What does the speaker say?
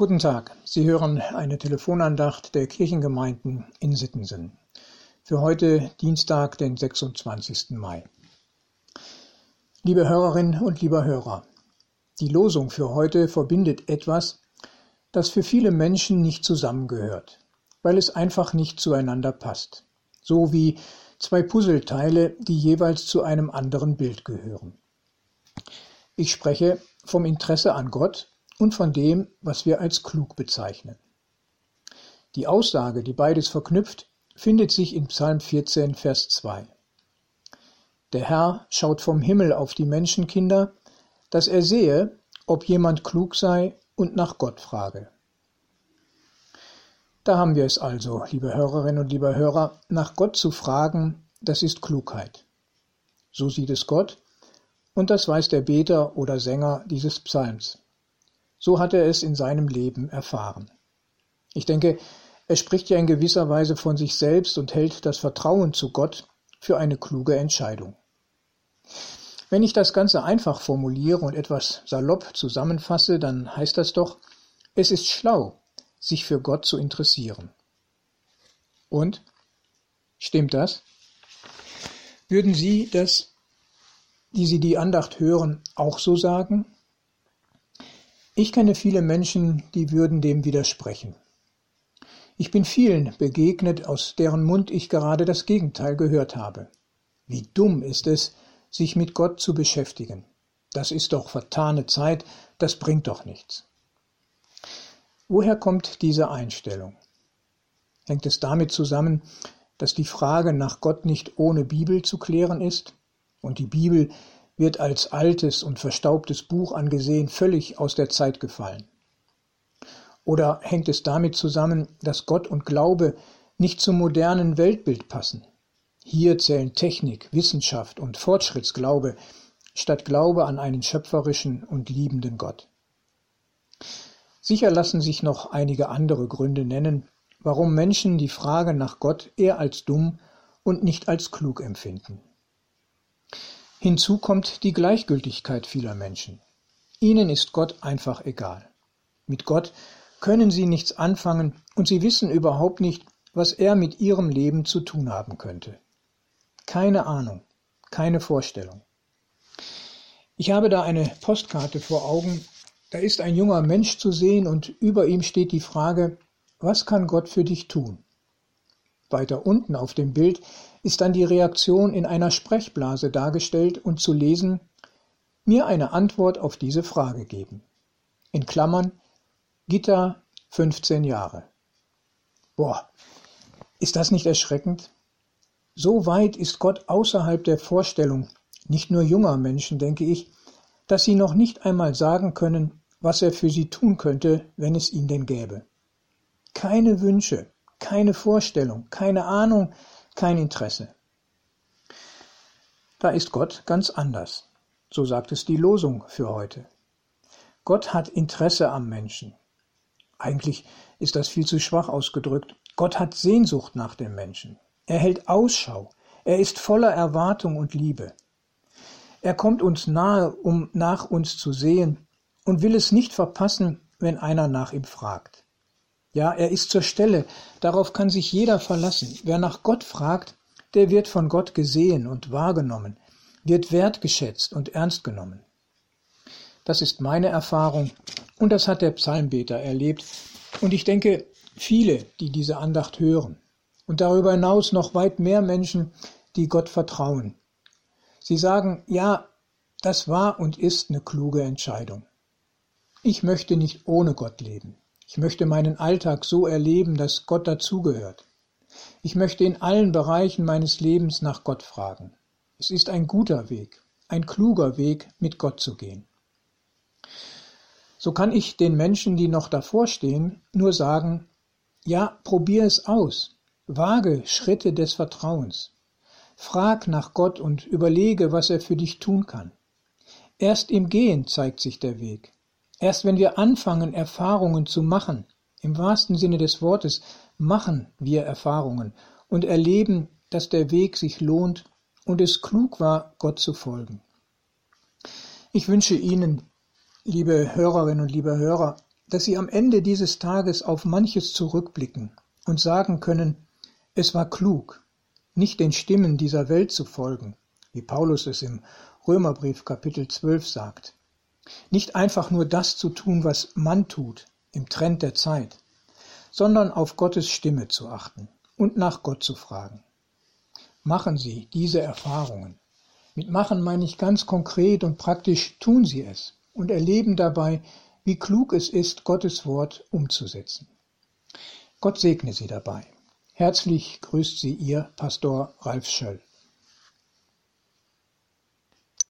Guten Tag, Sie hören eine Telefonandacht der Kirchengemeinden in Sittensen. Für heute Dienstag, den 26. Mai. Liebe Hörerinnen und lieber Hörer, die Losung für heute verbindet etwas, das für viele Menschen nicht zusammengehört, weil es einfach nicht zueinander passt. So wie zwei Puzzleteile, die jeweils zu einem anderen Bild gehören. Ich spreche vom Interesse an Gott und von dem, was wir als klug bezeichnen. Die Aussage, die beides verknüpft, findet sich in Psalm 14, Vers 2. Der Herr schaut vom Himmel auf die Menschenkinder, dass er sehe, ob jemand klug sei und nach Gott frage. Da haben wir es also, liebe Hörerinnen und liebe Hörer, nach Gott zu fragen, das ist Klugheit. So sieht es Gott, und das weiß der Beter oder Sänger dieses Psalms. So hat er es in seinem Leben erfahren. Ich denke, er spricht ja in gewisser Weise von sich selbst und hält das Vertrauen zu Gott für eine kluge Entscheidung. Wenn ich das Ganze einfach formuliere und etwas salopp zusammenfasse, dann heißt das doch, es ist schlau, sich für Gott zu interessieren. Und? Stimmt das? Würden Sie das, die Sie die Andacht hören, auch so sagen? Ich kenne viele Menschen, die würden dem widersprechen. Ich bin vielen begegnet, aus deren Mund ich gerade das Gegenteil gehört habe. Wie dumm ist es, sich mit Gott zu beschäftigen. Das ist doch vertane Zeit, das bringt doch nichts. Woher kommt diese Einstellung? Hängt es damit zusammen, dass die Frage nach Gott nicht ohne Bibel zu klären ist und die Bibel wird als altes und verstaubtes Buch angesehen, völlig aus der Zeit gefallen. Oder hängt es damit zusammen, dass Gott und Glaube nicht zum modernen Weltbild passen? Hier zählen Technik, Wissenschaft und Fortschrittsglaube statt Glaube an einen schöpferischen und liebenden Gott. Sicher lassen sich noch einige andere Gründe nennen, warum Menschen die Frage nach Gott eher als dumm und nicht als klug empfinden. Hinzu kommt die Gleichgültigkeit vieler Menschen. Ihnen ist Gott einfach egal. Mit Gott können sie nichts anfangen und sie wissen überhaupt nicht, was er mit ihrem Leben zu tun haben könnte. Keine Ahnung, keine Vorstellung. Ich habe da eine Postkarte vor Augen, da ist ein junger Mensch zu sehen und über ihm steht die Frage, was kann Gott für dich tun? Weiter unten auf dem Bild ist dann die Reaktion in einer Sprechblase dargestellt und zu lesen Mir eine Antwort auf diese Frage geben. In Klammern Gitta 15 Jahre. Boah, ist das nicht erschreckend? So weit ist Gott außerhalb der Vorstellung, nicht nur junger Menschen, denke ich, dass sie noch nicht einmal sagen können, was er für sie tun könnte, wenn es ihn denn gäbe. Keine Wünsche, keine Vorstellung, keine Ahnung, kein Interesse. Da ist Gott ganz anders. So sagt es die Losung für heute. Gott hat Interesse am Menschen. Eigentlich ist das viel zu schwach ausgedrückt. Gott hat Sehnsucht nach dem Menschen. Er hält Ausschau. Er ist voller Erwartung und Liebe. Er kommt uns nahe, um nach uns zu sehen und will es nicht verpassen, wenn einer nach ihm fragt. Ja, er ist zur Stelle, darauf kann sich jeder verlassen. Wer nach Gott fragt, der wird von Gott gesehen und wahrgenommen, wird wertgeschätzt und ernst genommen. Das ist meine Erfahrung und das hat der Psalmbeter erlebt und ich denke, viele, die diese Andacht hören und darüber hinaus noch weit mehr Menschen, die Gott vertrauen. Sie sagen, ja, das war und ist eine kluge Entscheidung. Ich möchte nicht ohne Gott leben. Ich möchte meinen Alltag so erleben, dass Gott dazugehört. Ich möchte in allen Bereichen meines Lebens nach Gott fragen. Es ist ein guter Weg, ein kluger Weg, mit Gott zu gehen. So kann ich den Menschen, die noch davor stehen, nur sagen, ja, probier es aus, wage Schritte des Vertrauens. Frag nach Gott und überlege, was er für dich tun kann. Erst im Gehen zeigt sich der Weg. Erst wenn wir anfangen, Erfahrungen zu machen, im wahrsten Sinne des Wortes, machen wir Erfahrungen und erleben, dass der Weg sich lohnt und es klug war, Gott zu folgen. Ich wünsche Ihnen, liebe Hörerinnen und liebe Hörer, dass Sie am Ende dieses Tages auf manches zurückblicken und sagen können, es war klug, nicht den Stimmen dieser Welt zu folgen, wie Paulus es im Römerbrief Kapitel 12 sagt. Nicht einfach nur das zu tun, was man tut, im Trend der Zeit, sondern auf Gottes Stimme zu achten und nach Gott zu fragen. Machen Sie diese Erfahrungen. Mit machen meine ich ganz konkret und praktisch tun Sie es und erleben dabei, wie klug es ist, Gottes Wort umzusetzen. Gott segne Sie dabei. Herzlich grüßt Sie Ihr Pastor Ralf Schöll.